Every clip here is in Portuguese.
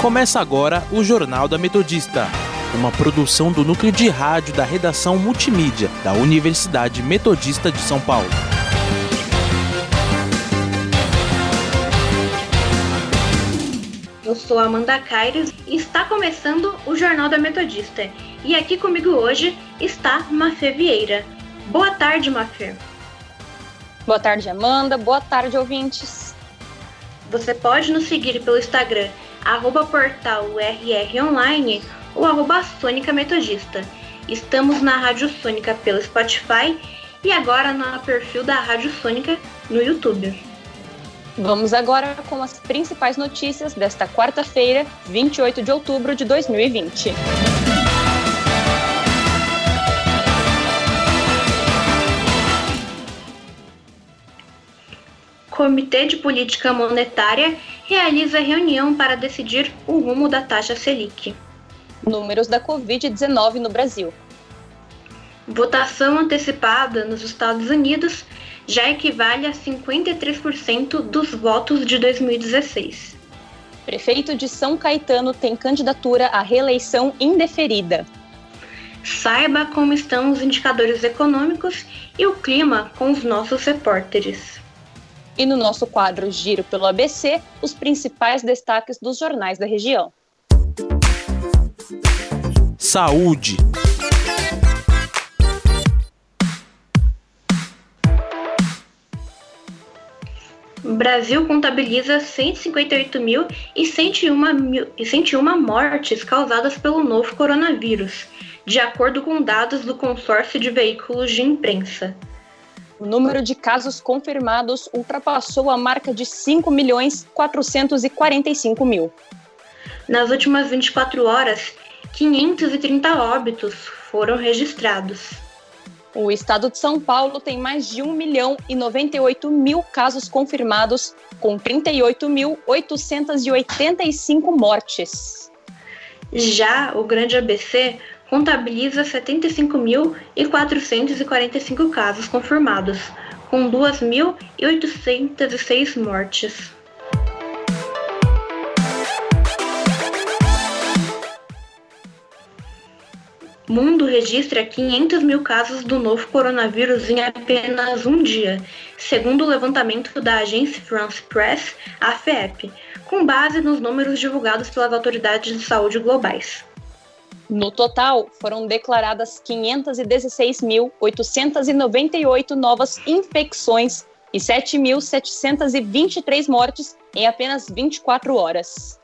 Começa agora o Jornal da Metodista, uma produção do núcleo de rádio da redação multimídia da Universidade Metodista de São Paulo. Eu sou Amanda Caires e está começando o Jornal da Metodista. E aqui comigo hoje está Mafê Vieira. Boa tarde, Mafê. Boa tarde, Amanda. Boa tarde, ouvintes. Você pode nos seguir pelo Instagram, arroba portal URR Online ou arroba Sônica Metodista. Estamos na Rádio Sônica pelo Spotify e agora no perfil da Rádio Sônica no YouTube. Vamos agora com as principais notícias desta quarta-feira, 28 de outubro de 2020. Comitê de Política Monetária realiza reunião para decidir o rumo da taxa Selic. Números da Covid-19 no Brasil. Votação antecipada nos Estados Unidos já equivale a 53% dos votos de 2016. Prefeito de São Caetano tem candidatura à reeleição indeferida. Saiba como estão os indicadores econômicos e o clima com os nossos repórteres. E no nosso quadro Giro pelo ABC, os principais destaques dos jornais da região. Saúde. O Brasil contabiliza 158.101 mortes causadas pelo novo coronavírus, de acordo com dados do consórcio de veículos de imprensa o número de casos confirmados ultrapassou a marca de 5 milhões 445 mil. Nas últimas 24 horas, 530 óbitos foram registrados. O estado de São Paulo tem mais de 1 milhão e 98 mil casos confirmados, com 38.885 mortes. Já o Grande ABC contabiliza 75.445 casos confirmados, com 2.806 mortes. O mundo registra 500 mil casos do novo coronavírus em apenas um dia, segundo o levantamento da agência France Press, AFEP, com base nos números divulgados pelas autoridades de saúde globais. No total, foram declaradas 516.898 novas infecções e 7.723 mortes em apenas 24 horas.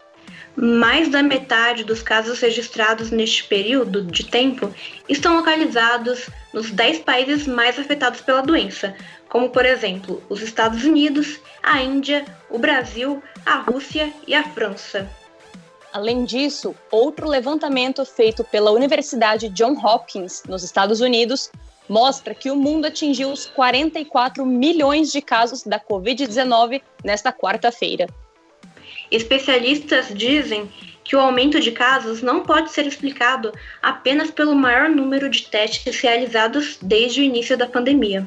Mais da metade dos casos registrados neste período de tempo estão localizados nos 10 países mais afetados pela doença, como, por exemplo, os Estados Unidos, a Índia, o Brasil, a Rússia e a França. Além disso, outro levantamento feito pela Universidade Johns Hopkins, nos Estados Unidos, mostra que o mundo atingiu os 44 milhões de casos da Covid-19 nesta quarta-feira. Especialistas dizem que o aumento de casos não pode ser explicado apenas pelo maior número de testes realizados desde o início da pandemia.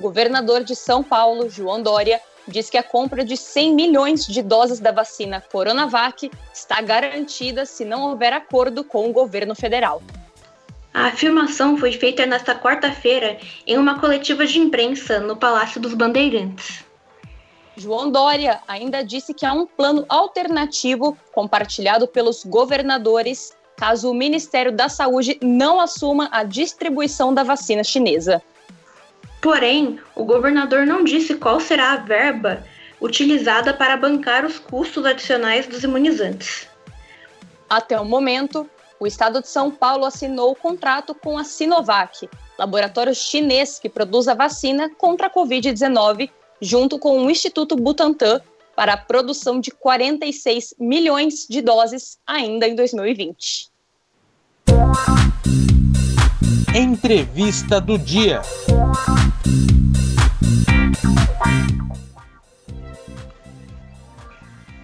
O governador de São Paulo, João Dória, diz que a compra de 100 milhões de doses da vacina Coronavac está garantida se não houver acordo com o governo federal. A afirmação foi feita nesta quarta-feira em uma coletiva de imprensa no Palácio dos Bandeirantes. João Dória ainda disse que há um plano alternativo compartilhado pelos governadores caso o Ministério da Saúde não assuma a distribuição da vacina chinesa. Porém, o governador não disse qual será a verba utilizada para bancar os custos adicionais dos imunizantes. Até o momento, o estado de São Paulo assinou o contrato com a Sinovac, laboratório chinês que produz a vacina contra a Covid-19, junto com o Instituto Butantan, para a produção de 46 milhões de doses ainda em 2020. Entrevista do dia.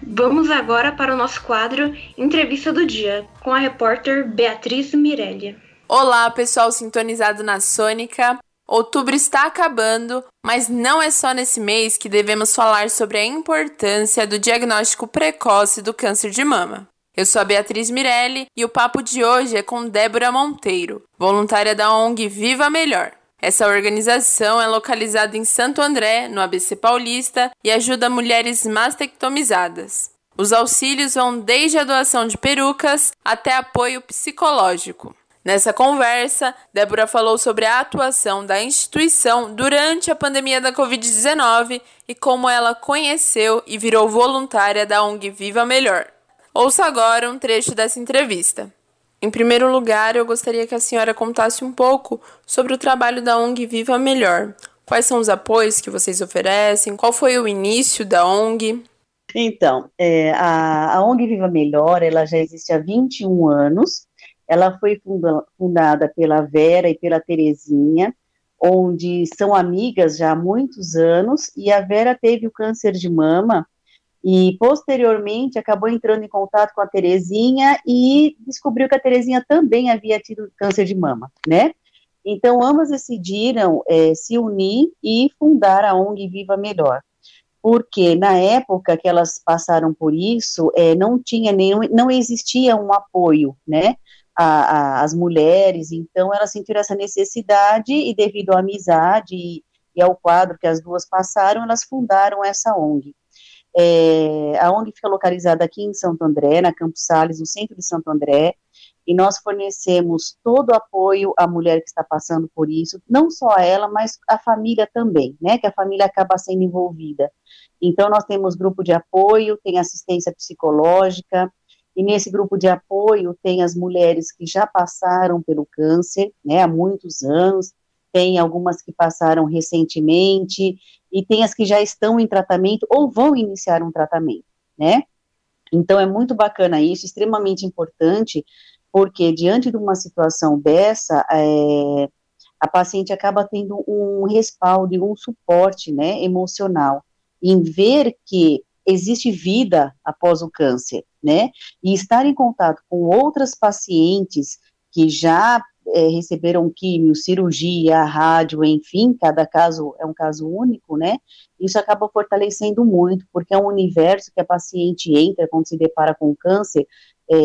Vamos agora para o nosso quadro Entrevista do Dia, com a repórter Beatriz Mirelli. Olá, pessoal sintonizado na Sônica. Outubro está acabando, mas não é só nesse mês que devemos falar sobre a importância do diagnóstico precoce do câncer de mama. Eu sou a Beatriz Mirelli e o papo de hoje é com Débora Monteiro, voluntária da ONG Viva Melhor. Essa organização é localizada em Santo André, no ABC Paulista, e ajuda mulheres mastectomizadas. Os auxílios vão desde a doação de perucas até apoio psicológico. Nessa conversa, Débora falou sobre a atuação da instituição durante a pandemia da Covid-19 e como ela conheceu e virou voluntária da ONG Viva Melhor. Ouça agora um trecho dessa entrevista. Em primeiro lugar, eu gostaria que a senhora contasse um pouco sobre o trabalho da ONG Viva Melhor. Quais são os apoios que vocês oferecem? Qual foi o início da ONG? Então, é, a, a ONG Viva Melhor, ela já existe há 21 anos ela foi funda, fundada pela Vera e pela Terezinha, onde são amigas já há muitos anos, e a Vera teve o câncer de mama e posteriormente acabou entrando em contato com a Terezinha e descobriu que a Terezinha também havia tido câncer de mama, né? Então, ambas decidiram é, se unir e fundar a ONG Viva Melhor. Porque na época que elas passaram por isso, é, não tinha nenhum, não existia um apoio, né? a, a, as mulheres, então elas sentiram essa necessidade e devido à amizade e, e ao quadro que as duas passaram, elas fundaram essa ONG. É, a ONG fica localizada aqui em Santo André, na Campos Sales, no centro de Santo André, e nós fornecemos todo o apoio à mulher que está passando por isso, não só a ela, mas a família também, né, que a família acaba sendo envolvida. Então, nós temos grupo de apoio, tem assistência psicológica, e nesse grupo de apoio tem as mulheres que já passaram pelo câncer, né, há muitos anos, tem algumas que passaram recentemente, e tem as que já estão em tratamento ou vão iniciar um tratamento, né? Então é muito bacana isso, extremamente importante, porque diante de uma situação dessa, é, a paciente acaba tendo um respaldo e um suporte, né, emocional, em ver que existe vida após o câncer, né? E estar em contato com outras pacientes que já é, receberam químio, cirurgia, rádio, enfim, cada caso é um caso único, né? Isso acaba fortalecendo muito, porque é um universo que a paciente entra quando se depara com câncer, é,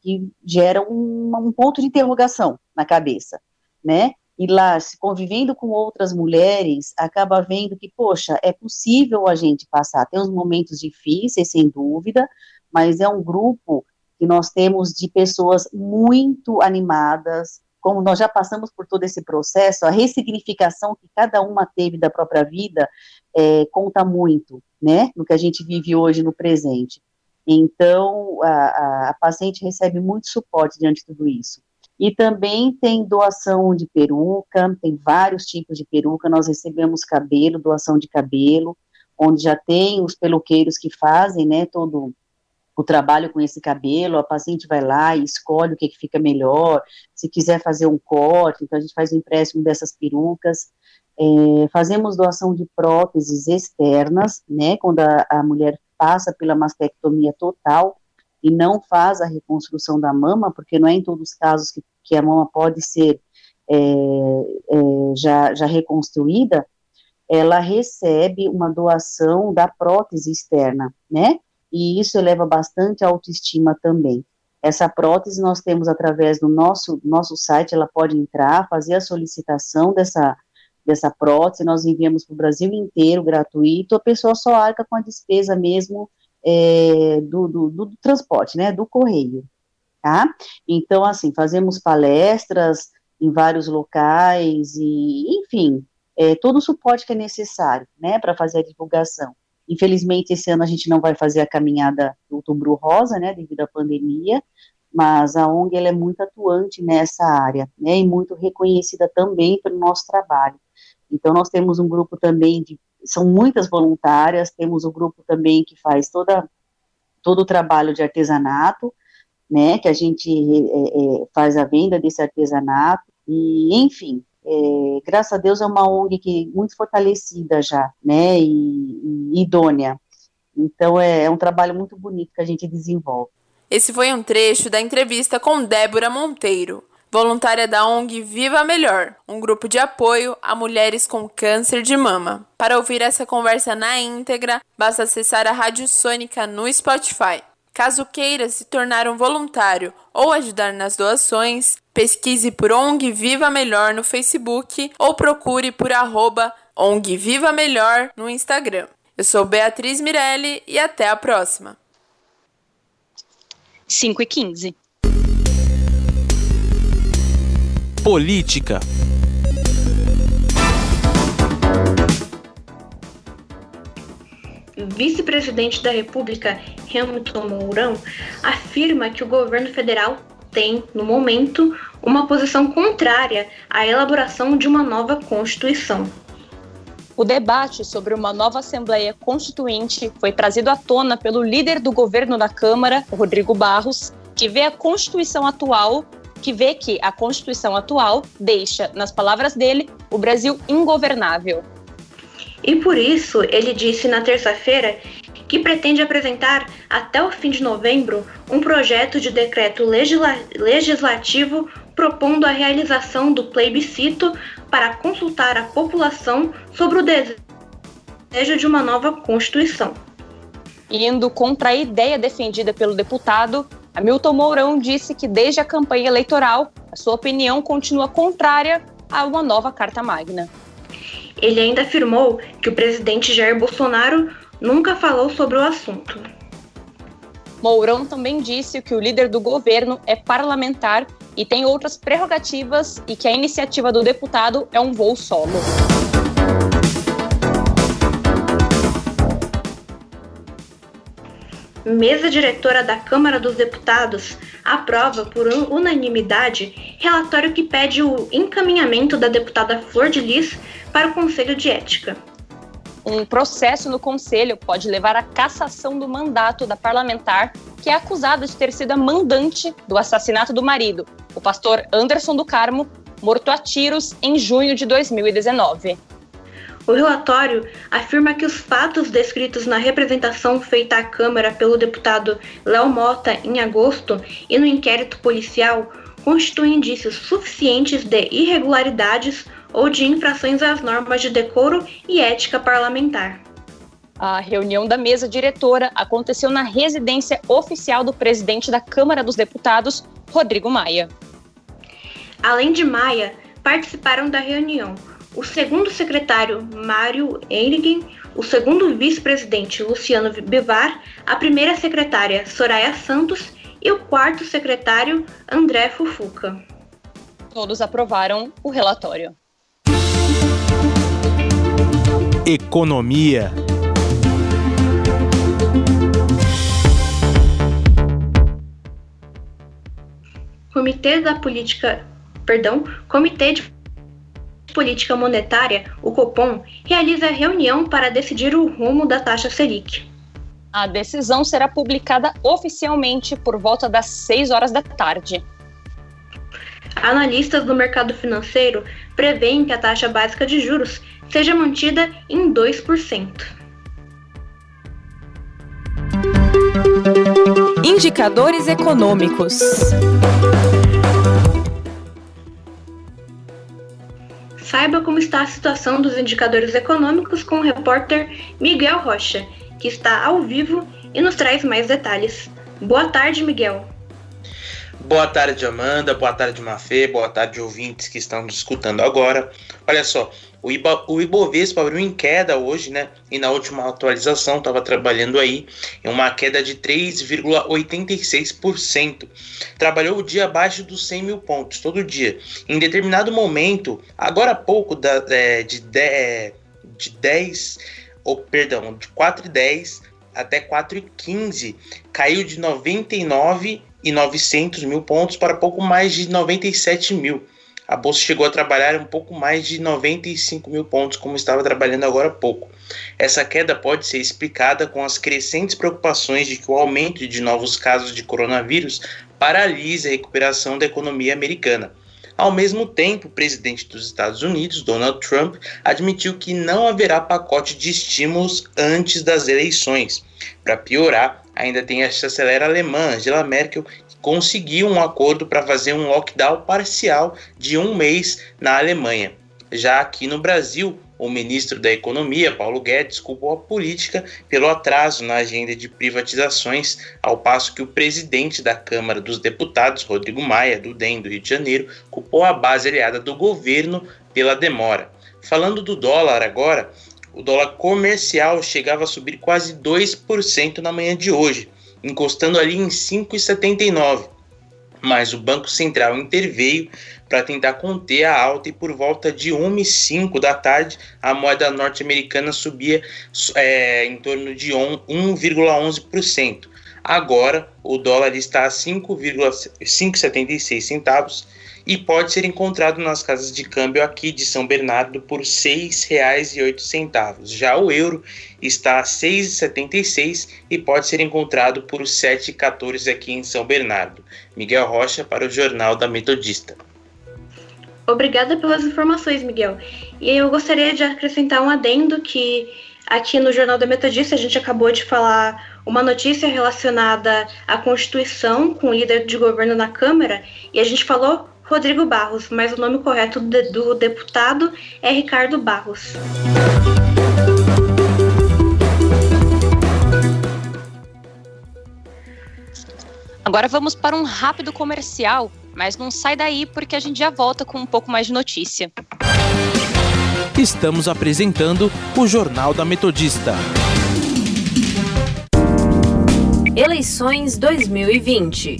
que gera um, um ponto de interrogação na cabeça, né? e lá se convivendo com outras mulheres, acaba vendo que, poxa, é possível a gente passar. Tem uns momentos difíceis, sem dúvida, mas é um grupo que nós temos de pessoas muito animadas, como nós já passamos por todo esse processo, a ressignificação que cada uma teve da própria vida é, conta muito, né, no que a gente vive hoje no presente. Então, a, a, a paciente recebe muito suporte diante de tudo isso. E também tem doação de peruca, tem vários tipos de peruca, nós recebemos cabelo, doação de cabelo, onde já tem os peluqueiros que fazem, né, todo o trabalho com esse cabelo, a paciente vai lá e escolhe o que, que fica melhor, se quiser fazer um corte, então a gente faz o empréstimo dessas perucas, é, fazemos doação de próteses externas, né, quando a, a mulher passa pela mastectomia total, e não faz a reconstrução da mama, porque não é em todos os casos que, que a mama pode ser é, é, já, já reconstruída, ela recebe uma doação da prótese externa, né? E isso eleva bastante a autoestima também. Essa prótese nós temos através do nosso, nosso site, ela pode entrar, fazer a solicitação dessa, dessa prótese, nós enviamos para o Brasil inteiro, gratuito, a pessoa só arca com a despesa mesmo é, do, do, do, transporte, né, do correio, tá? Então, assim, fazemos palestras em vários locais e, enfim, é, todo o suporte que é necessário, né, para fazer a divulgação. Infelizmente, esse ano a gente não vai fazer a caminhada do Outubro Rosa, né, devido à pandemia, mas a ONG ela é muito atuante nessa área, né, e muito reconhecida também pelo nosso trabalho. Então, nós temos um grupo também de são muitas voluntárias, temos o grupo também que faz toda, todo o trabalho de artesanato, né, que a gente é, é, faz a venda desse artesanato, e enfim, é, graças a Deus é uma ONG que muito fortalecida já, né, e, e idônea, então é, é um trabalho muito bonito que a gente desenvolve. Esse foi um trecho da entrevista com Débora Monteiro, voluntária da ONG Viva Melhor, um grupo de apoio a mulheres com câncer de mama. Para ouvir essa conversa na íntegra, basta acessar a Rádio Sônica no Spotify. Caso queira se tornar um voluntário ou ajudar nas doações, pesquise por ONG Viva Melhor no Facebook ou procure por arroba ONG Viva Melhor no Instagram. Eu sou Beatriz Mirelli e até a próxima. 5 e 15. Política. Vice-presidente da República, Hamilton Mourão, afirma que o governo federal tem, no momento, uma posição contrária à elaboração de uma nova Constituição. O debate sobre uma nova Assembleia Constituinte foi trazido à tona pelo líder do governo da Câmara, Rodrigo Barros, que vê a Constituição atual, que vê que a Constituição atual deixa, nas palavras dele, o Brasil ingovernável. E por isso, ele disse na terça-feira que pretende apresentar até o fim de novembro um projeto de decreto legisla legislativo propondo a realização do plebiscito para consultar a população sobre o desejo de uma nova Constituição. Indo contra a ideia defendida pelo deputado, Hamilton Mourão disse que desde a campanha eleitoral, a sua opinião continua contrária a uma nova Carta Magna. Ele ainda afirmou que o presidente Jair Bolsonaro nunca falou sobre o assunto. Mourão também disse que o líder do governo é parlamentar e tem outras prerrogativas e que a iniciativa do deputado é um voo solo. Mesa diretora da Câmara dos Deputados aprova por unanimidade relatório que pede o encaminhamento da deputada Flor de Lis para o Conselho de Ética. Um processo no Conselho pode levar à cassação do mandato da parlamentar que é acusada de ter sido a mandante do assassinato do marido, o pastor Anderson do Carmo, morto a tiros em junho de 2019. O relatório afirma que os fatos descritos na representação feita à Câmara pelo deputado Léo Mota em agosto e no inquérito policial constituem indícios suficientes de irregularidades ou de infrações às normas de decoro e ética parlamentar. A reunião da mesa diretora aconteceu na residência oficial do presidente da Câmara dos Deputados, Rodrigo Maia. Além de Maia, participaram da reunião o segundo secretário Mário Eirigen, o segundo vice-presidente Luciano Bivar, a primeira secretária Soraya Santos e o quarto secretário André Fufuca. Todos aprovaram o relatório. Economia. Comitê da Política, perdão, Comitê de Política Monetária, o Copom, realiza reunião para decidir o rumo da taxa Selic. A decisão será publicada oficialmente por volta das 6 horas da tarde. Analistas do mercado financeiro preveem que a taxa básica de juros seja mantida em 2%. Indicadores econômicos. Saiba como está a situação dos indicadores econômicos com o repórter Miguel Rocha, que está ao vivo e nos traz mais detalhes. Boa tarde, Miguel. Boa tarde, Amanda. Boa tarde, Mafê. Boa tarde, ouvintes que estão nos escutando agora. Olha só, o, Iba, o Ibovespa abriu em queda hoje, né? E na última atualização estava trabalhando aí em uma queda de 3,86%. Trabalhou o dia abaixo dos 100 mil pontos, todo dia. Em determinado momento, agora há pouco, da, é, de, de, de 10, ou perdão, de 4,10 até 4,15, caiu de 99 e 900 mil pontos para pouco mais de 97 mil a bolsa chegou a trabalhar um pouco mais de 95 mil pontos, como estava trabalhando agora há pouco. Essa queda pode ser explicada com as crescentes preocupações de que o aumento de novos casos de coronavírus paralisa a recuperação da economia americana. Ao mesmo tempo, o presidente dos Estados Unidos, Donald Trump, admitiu que não haverá pacote de estímulos antes das eleições. Para piorar, ainda tem a chanceler alemã Angela Merkel, conseguiu um acordo para fazer um lockdown parcial de um mês na Alemanha. Já aqui no Brasil, o ministro da Economia, Paulo Guedes, culpou a política pelo atraso na agenda de privatizações, ao passo que o presidente da Câmara dos Deputados, Rodrigo Maia, do DEM do Rio de Janeiro, culpou a base aliada do governo pela demora. Falando do dólar agora, o dólar comercial chegava a subir quase 2% na manhã de hoje, encostando ali em 5,79. Mas o Banco Central interveio para tentar conter a alta e por volta de 1h05 da tarde a moeda norte-americana subia é, em torno de 1,11%. Agora o dólar está a 5,76 centavos e pode ser encontrado nas casas de câmbio aqui de São Bernardo por R$ 6,08. Já o euro está a 6,76 e pode ser encontrado por R$ 7,14 aqui em São Bernardo. Miguel Rocha para o Jornal da Metodista. Obrigada pelas informações, Miguel. E eu gostaria de acrescentar um adendo que aqui no Jornal da Metodista a gente acabou de falar uma notícia relacionada à Constituição com o líder de governo na Câmara e a gente falou Rodrigo Barros, mas o nome correto do deputado é Ricardo Barros. Agora vamos para um rápido comercial mas não sai daí porque a gente já volta com um pouco mais de notícia. Estamos apresentando o Jornal da Metodista. Eleições 2020.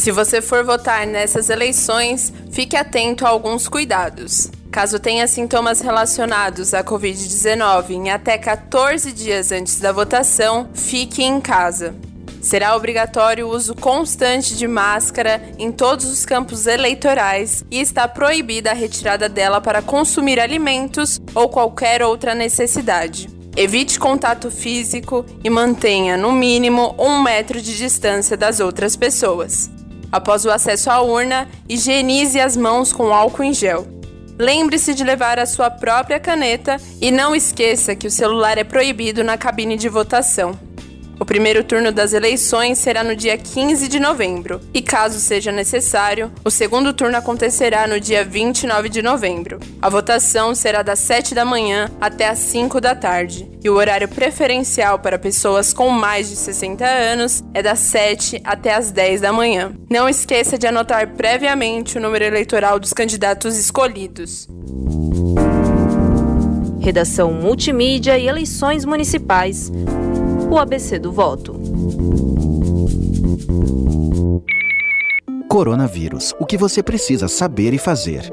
Se você for votar nessas eleições, fique atento a alguns cuidados. Caso tenha sintomas relacionados à Covid-19 em até 14 dias antes da votação, fique em casa. Será obrigatório o uso constante de máscara em todos os campos eleitorais e está proibida a retirada dela para consumir alimentos ou qualquer outra necessidade. Evite contato físico e mantenha, no mínimo, um metro de distância das outras pessoas. Após o acesso à urna, higienize as mãos com álcool em gel. Lembre-se de levar a sua própria caneta e não esqueça que o celular é proibido na cabine de votação. O primeiro turno das eleições será no dia 15 de novembro, e caso seja necessário, o segundo turno acontecerá no dia 29 de novembro. A votação será das 7 da manhã até as 5 da tarde, e o horário preferencial para pessoas com mais de 60 anos é das 7 até as 10 da manhã. Não esqueça de anotar previamente o número eleitoral dos candidatos escolhidos. Redação Multimídia e Eleições Municipais o ABC do voto. Coronavírus. O que você precisa saber e fazer.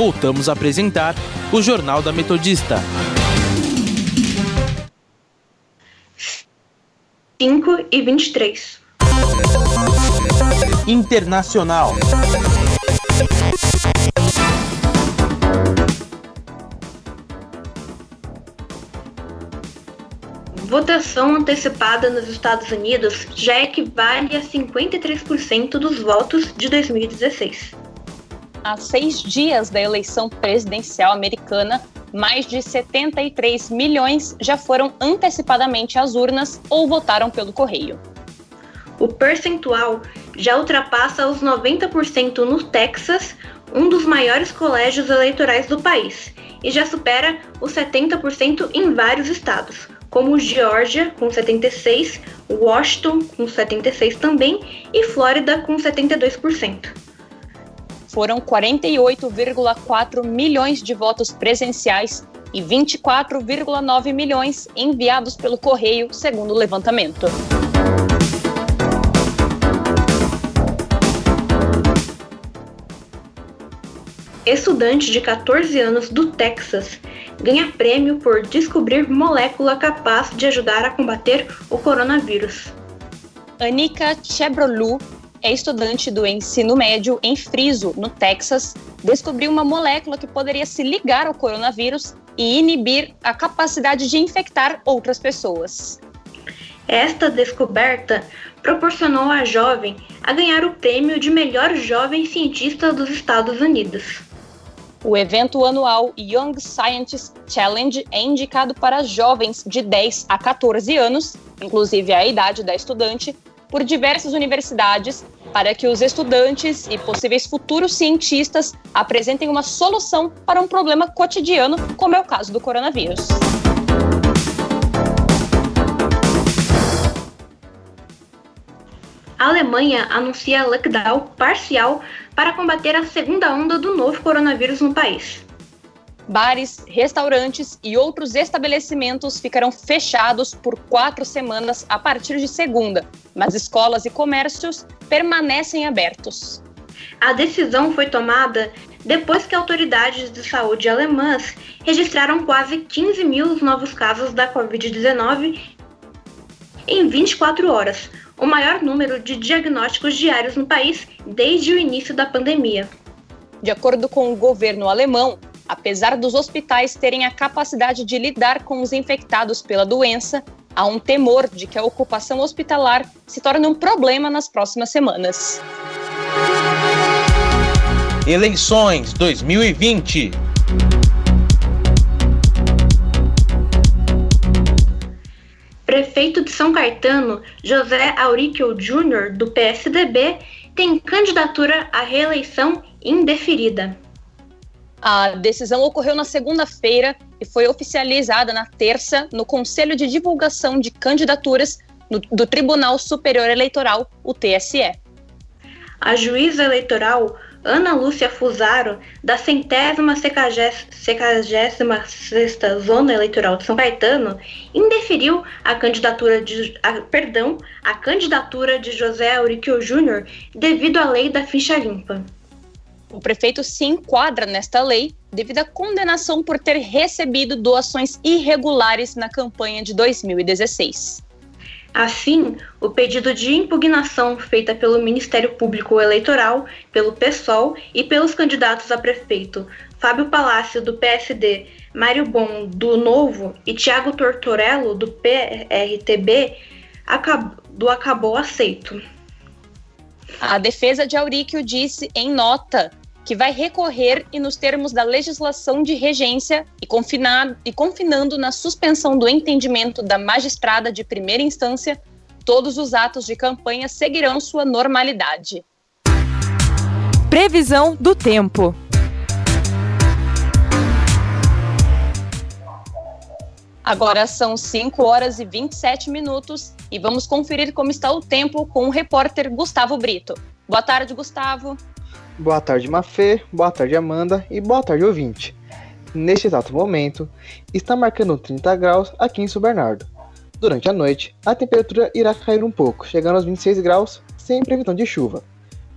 voltamos a apresentar o Jornal da Metodista. 5 e 23. Internacional. Votação antecipada nos Estados Unidos já equivale a 53% dos votos de 2016 a seis dias da eleição presidencial americana, mais de 73 milhões já foram antecipadamente às urnas ou votaram pelo correio. O percentual já ultrapassa os 90% no Texas, um dos maiores colégios eleitorais do país, e já supera os 70% em vários estados, como Geórgia, com 76%, Washington, com 76% também, e Flórida, com 72% foram 48,4 milhões de votos presenciais e 24,9 milhões enviados pelo correio, segundo o levantamento. Estudante de 14 anos do Texas ganha prêmio por descobrir molécula capaz de ajudar a combater o coronavírus. Anika Chebrolu é estudante do ensino médio em Friso, no Texas, descobriu uma molécula que poderia se ligar ao coronavírus e inibir a capacidade de infectar outras pessoas. Esta descoberta proporcionou à jovem a ganhar o prêmio de melhor jovem cientista dos Estados Unidos. O evento anual Young Scientist Challenge é indicado para jovens de 10 a 14 anos, inclusive a idade da estudante, por diversas universidades para que os estudantes e possíveis futuros cientistas apresentem uma solução para um problema cotidiano, como é o caso do coronavírus. A Alemanha anuncia lockdown parcial para combater a segunda onda do novo coronavírus no país bares, restaurantes e outros estabelecimentos ficarão fechados por quatro semanas a partir de segunda, mas escolas e comércios permanecem abertos. A decisão foi tomada depois que autoridades de saúde alemãs registraram quase 15 mil novos casos da Covid-19 em 24 horas, o maior número de diagnósticos diários no país desde o início da pandemia. De acordo com o governo alemão, Apesar dos hospitais terem a capacidade de lidar com os infectados pela doença, há um temor de que a ocupação hospitalar se torne um problema nas próximas semanas. Eleições 2020 Prefeito de São Caetano, José Auríquio Júnior, do PSDB, tem candidatura à reeleição indeferida. A decisão ocorreu na segunda-feira e foi oficializada na terça no Conselho de Divulgação de Candidaturas do Tribunal Superior Eleitoral, o TSE. A juíza eleitoral Ana Lúcia Fusaro, da centésima secagésima sexta Zona Eleitoral de São Caetano, indeferiu a candidatura de, a, perdão, a candidatura de José Auriquio Júnior devido à lei da ficha limpa. O prefeito se enquadra nesta lei devido à condenação por ter recebido doações irregulares na campanha de 2016. Assim, o pedido de impugnação feita pelo Ministério Público Eleitoral, pelo PSOL e pelos candidatos a prefeito Fábio Palácio, do PSD, Mário Bom, do Novo e Tiago Tortorello, do PRTB, do acabou aceito. A defesa de Auríquio disse em nota que vai recorrer e nos termos da legislação de regência e, confinar, e confinando na suspensão do entendimento da magistrada de primeira instância, todos os atos de campanha seguirão sua normalidade. Previsão do tempo. Agora são 5 horas e 27 minutos e vamos conferir como está o tempo com o repórter Gustavo Brito. Boa tarde, Gustavo. Boa tarde, Mafê. Boa tarde, Amanda. E boa tarde, ouvinte. Neste exato momento, está marcando 30 graus aqui em São Bernardo. Durante a noite, a temperatura irá cair um pouco, chegando aos 26 graus, sem previsão de chuva.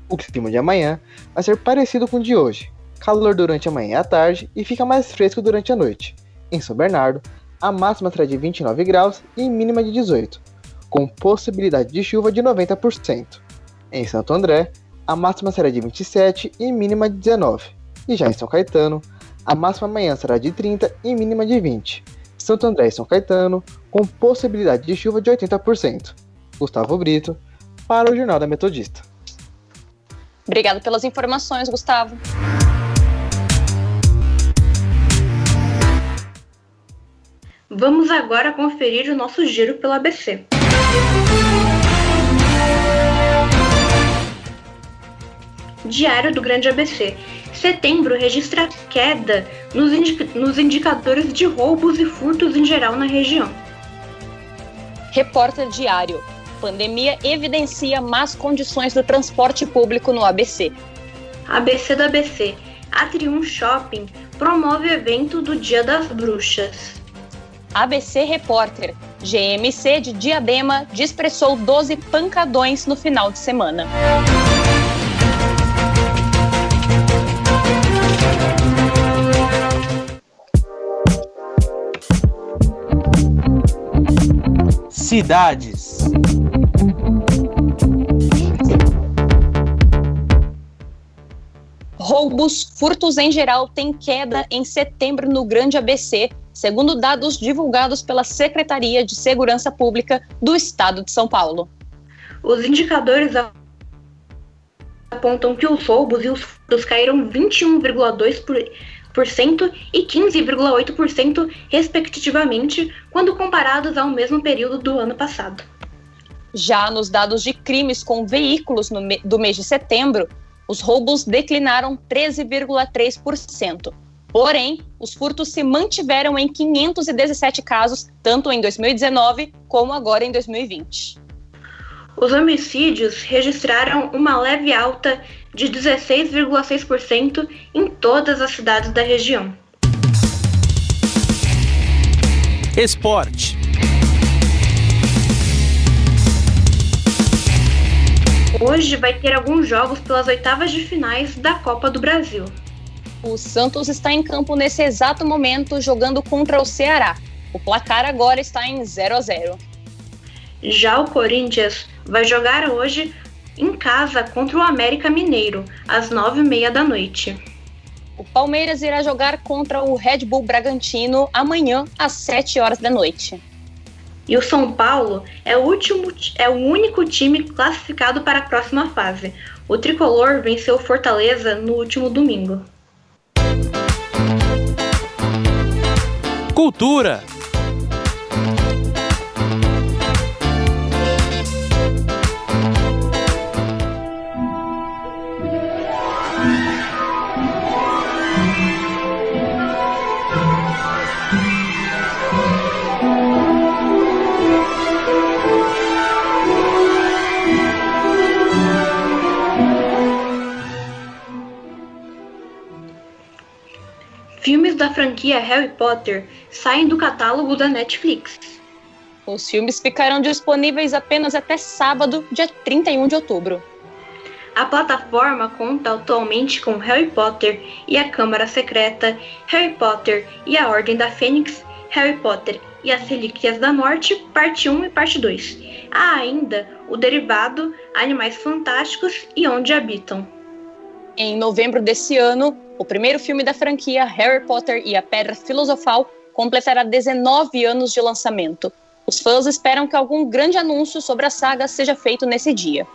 O clima de amanhã vai ser parecido com o de hoje. Calor durante a manhã e a tarde e fica mais fresco durante a noite. Em São Bernardo, a máxima será de 29 graus e mínima de 18, com possibilidade de chuva de 90%. Em Santo André, a máxima será de 27 e mínima de 19. E já em São Caetano, a máxima amanhã será de 30 e mínima de 20. Santo André e São Caetano, com possibilidade de chuva de 80%. Gustavo Brito, para o Jornal da Metodista. Obrigado pelas informações, Gustavo. Vamos agora conferir o nosso giro pelo ABC. Diário do Grande ABC. Setembro registra queda nos, nos indicadores de roubos e furtos em geral na região. Repórter Diário. Pandemia evidencia más condições do transporte público no ABC. ABC do ABC. Atrium Shopping promove evento do Dia das Bruxas. ABC Repórter. GMC de Diadema dispersou 12 pancadões no final de semana. cidades. Roubos, furtos em geral têm queda em setembro no Grande ABC, segundo dados divulgados pela Secretaria de Segurança Pública do Estado de São Paulo. Os indicadores apontam que os roubos e os furtos caíram 21,2% e 15,8%, respectivamente, quando comparados ao mesmo período do ano passado. Já nos dados de crimes com veículos me do mês de setembro, os roubos declinaram 13,3%. Porém, os furtos se mantiveram em 517 casos, tanto em 2019 como agora em 2020. Os homicídios registraram uma leve alta de 16,6% em todas as cidades da região. Esporte. Hoje vai ter alguns jogos pelas oitavas de finais da Copa do Brasil. O Santos está em campo nesse exato momento jogando contra o Ceará. O placar agora está em 0 a 0. Já o Corinthians vai jogar hoje em casa contra o América Mineiro, às nove e meia da noite. O Palmeiras irá jogar contra o Red Bull Bragantino amanhã, às 7 horas da noite. E o São Paulo é o, último, é o único time classificado para a próxima fase. O tricolor venceu Fortaleza no último domingo. Cultura. Franquia Harry Potter saem do catálogo da Netflix. Os filmes ficarão disponíveis apenas até sábado, dia 31 de outubro. A plataforma conta atualmente com Harry Potter e a Câmara Secreta, Harry Potter e a Ordem da Fênix, Harry Potter e as Relíquias da Morte, parte 1 e parte 2. Há ainda o derivado Animais Fantásticos e Onde Habitam. Em novembro desse ano, o primeiro filme da franquia Harry Potter e a Pedra Filosofal completará 19 anos de lançamento. Os fãs esperam que algum grande anúncio sobre a saga seja feito nesse dia.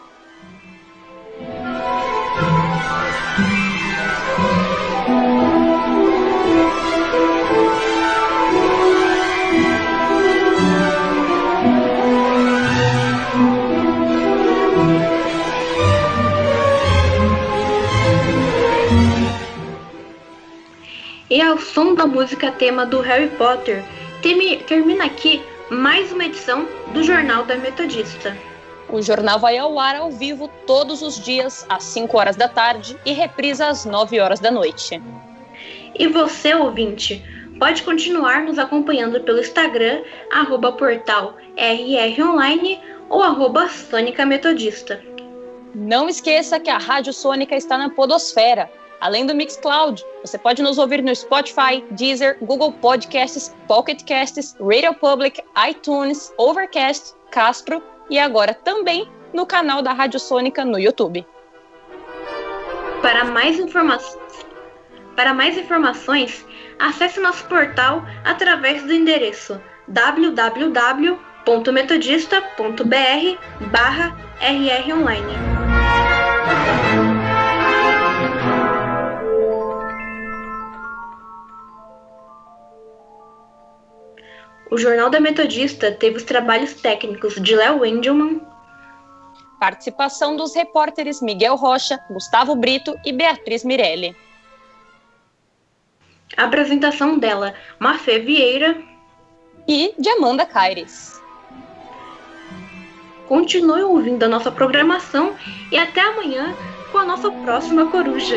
E ao som da música tema do Harry Potter, termina aqui mais uma edição do Jornal da Metodista. O jornal vai ao ar ao vivo todos os dias, às 5 horas da tarde, e reprisa às 9 horas da noite. E você, ouvinte, pode continuar nos acompanhando pelo Instagram, arroba portal rronline ou arroba Sônica Metodista. Não esqueça que a Rádio Sônica está na Podosfera, Além do Mixcloud, você pode nos ouvir no Spotify, Deezer, Google Podcasts, Pocket Casts, Radio Public, iTunes, Overcast, Castro e agora também no canal da Rádio Sônica no YouTube. Para mais informações, para mais informações, acesse nosso portal através do endereço www.metodista.br/rronline. O Jornal da Metodista teve os trabalhos técnicos de Léo Wendelman, participação dos repórteres Miguel Rocha, Gustavo Brito e Beatriz Mirelli. A apresentação dela, Mafê Vieira e de Amanda Caires. Continue ouvindo a nossa programação e até amanhã com a nossa próxima coruja.